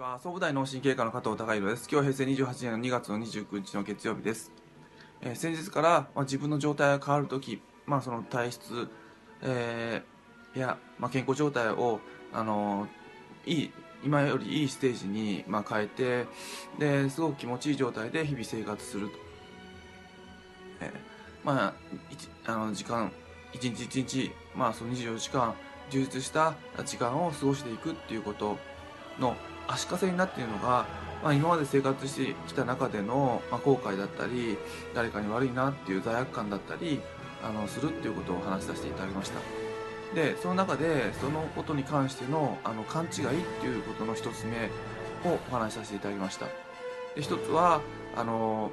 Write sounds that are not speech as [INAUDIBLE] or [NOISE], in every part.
は。総武大脳神経科の加藤孝弘です。今日は平成28年の2月の29日の月曜日です、えー、先日から、まあ、自分の状態が変わるとき、まあ、その体質、えー、や、まあ、健康状態を、あのー、いい今よりいいステージに、まあ、変えてですごく気持ちいい状態で日々生活すると、えー、まああの時間一日一日、まあ、その24時間充実した時間を過ごしていくっていうことの足かせになっているのが、まあ、今まで生活してきた中での、まあ、後悔だったり誰かに悪いなっていう罪悪感だったりあのするっていうことを話しさせていただきました。でその中でそのことに関してのあの勘違いっていうことの一つ目をお話しさせていただきました。で一つはあの、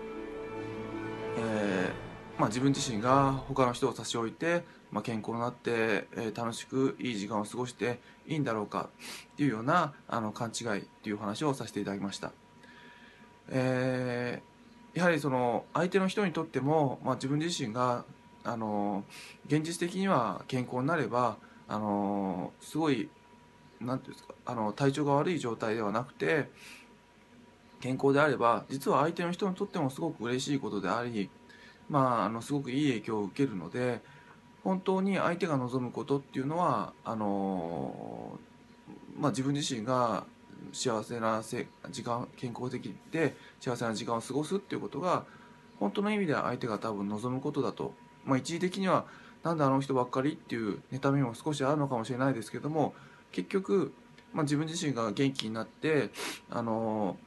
えーまあ、自分自身が他の人を差し置いてまあ、健康になって、えー、楽しくいい時間を過ごしていいんだろうかっていうようなあの勘違いっていう話をさせていただきました。えー、やはりその相手の人にとっても、まあ、自分自身があの現実的には健康になればあのすごいなんていうんですかあの体調が悪い状態ではなくて健康であれば実は相手の人にとってもすごく嬉しいことでありまああのすごくいい影響を受けるので本当に相手が望むことっていうのはあのまあ、自分自身が幸せな時間健康的で幸せな時間を過ごすっていうことが本当の意味では相手が多分望むことだと、まあ、一時的にはなんであの人ばっかりっていう妬みも少しあるのかもしれないですけども結局、まあ、自分自身が元気になってあの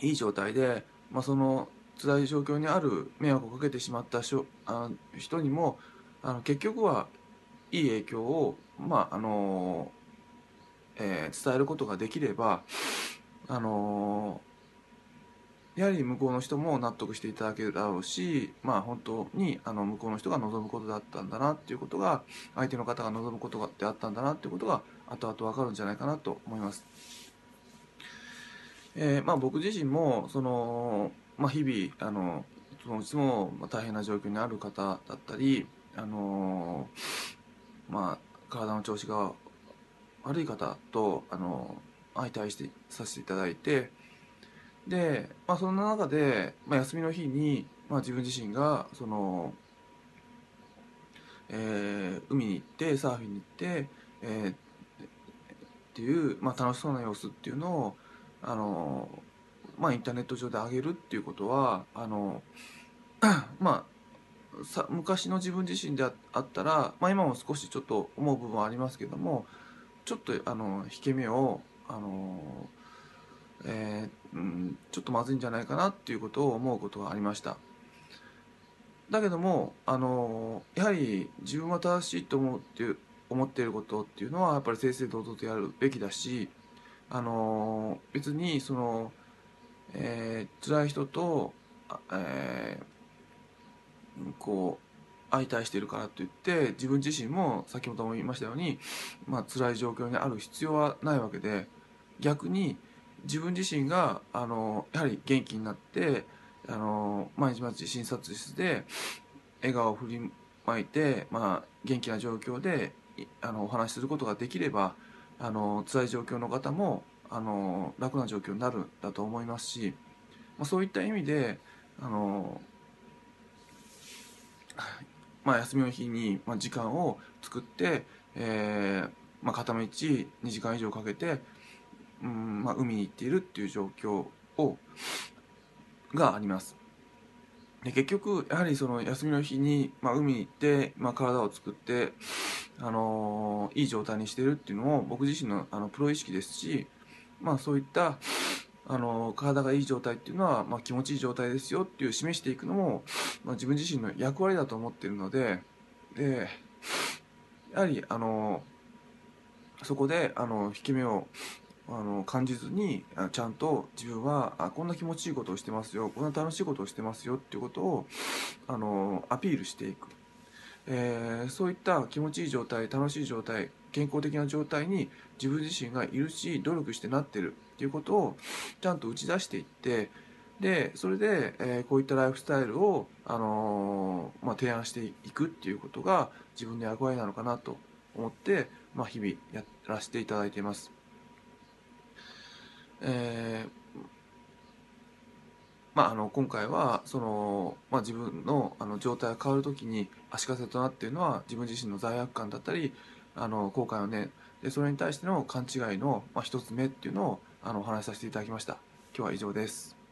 いい状態で、まあ、その辛い状況にある迷惑をかけてしまったしょあ人にもあの結局はいい影響を、まああのえー、伝えることができれば、あのやはり向こうの人も納得していただけるだろうし、まあ、本当にあの向こうの人が望むことだったんだなっていうことが相手の方が望むことであったんだなっていうことが後々分かるんじゃないかなと思います。えーまあ、僕自身もその、まあ、日々あのそのいつも大変な状況にある方だったりあのー、まあ体の調子が悪い方と、あのー、相対してさせていただいてで、まあ、そんな中で、まあ、休みの日に、まあ、自分自身がその、えー、海に行ってサーフィンに行って、えー、っていう、まあ、楽しそうな様子っていうのをあのまあ、インターネット上で上げるっていうことはあの [CLEARS THROAT] まあさ昔の自分自身であったら、まあ、今も少しちょっと思う部分はありますけどもちょっとあの引け目をあの、えー、うん、ちょっとまずいんじゃないかなっていうことを思うことがありました。だけどもあのやはり自分は正しいと思うっていう思っていることっていうのはやっぱり正々堂々とやるべきだしあの別にその、えー、辛い人と、えーこう相対してるからといって自分自身も先ほども言いましたように、まあ辛い状況にある必要はないわけで逆に自分自身があのやはり元気になってあの毎日毎日診察室で笑顔を振りまいて、まあ、元気な状況であのお話しすることができればあの辛い状況の方もあの楽な状況になるんだと思いますし、まあ、そういった意味であのまあ、休みの日に、まあ、時間を作って、えーまあ、片道2時間以上かけて、うんまあ、海に行っているっていう状況をがあります。で結局やはりその休みの日に、まあ、海に行って、まあ、体を作って、あのー、いい状態にしてるっていうのも僕自身のあのプロ意識ですし、まあ、そういったあの体がいい状態っていうのは、まあ、気持ちいい状態ですよっていう示していくのも、まあ、自分自身の役割だと思ってるのででやはりあのそこであの引き目をあの感じずにちゃんと自分はあこんな気持ちいいことをしてますよこんな楽しいことをしてますよっていうことをあのアピールしていく、えー、そういった気持ちいい状態楽しい状態健康的な状態に自分自身がいるし努力してなってるっていうことをちゃんと打ち出していってでそれで、えー、こういったライフスタイルを、あのー、まあ、提案していくっていうことが自分の役割なのかなと思って、まあ、日々やらせていただいています。えーまあ、あの今回はその、まあ、自分のあの状態が変わる時に足かせとなっているのは自分自身の罪悪感だったりあの後悔の念でそれに対しての勘違いの、まあ、一つ目っていうのをあのお話しさせていただきました。今日は以上です。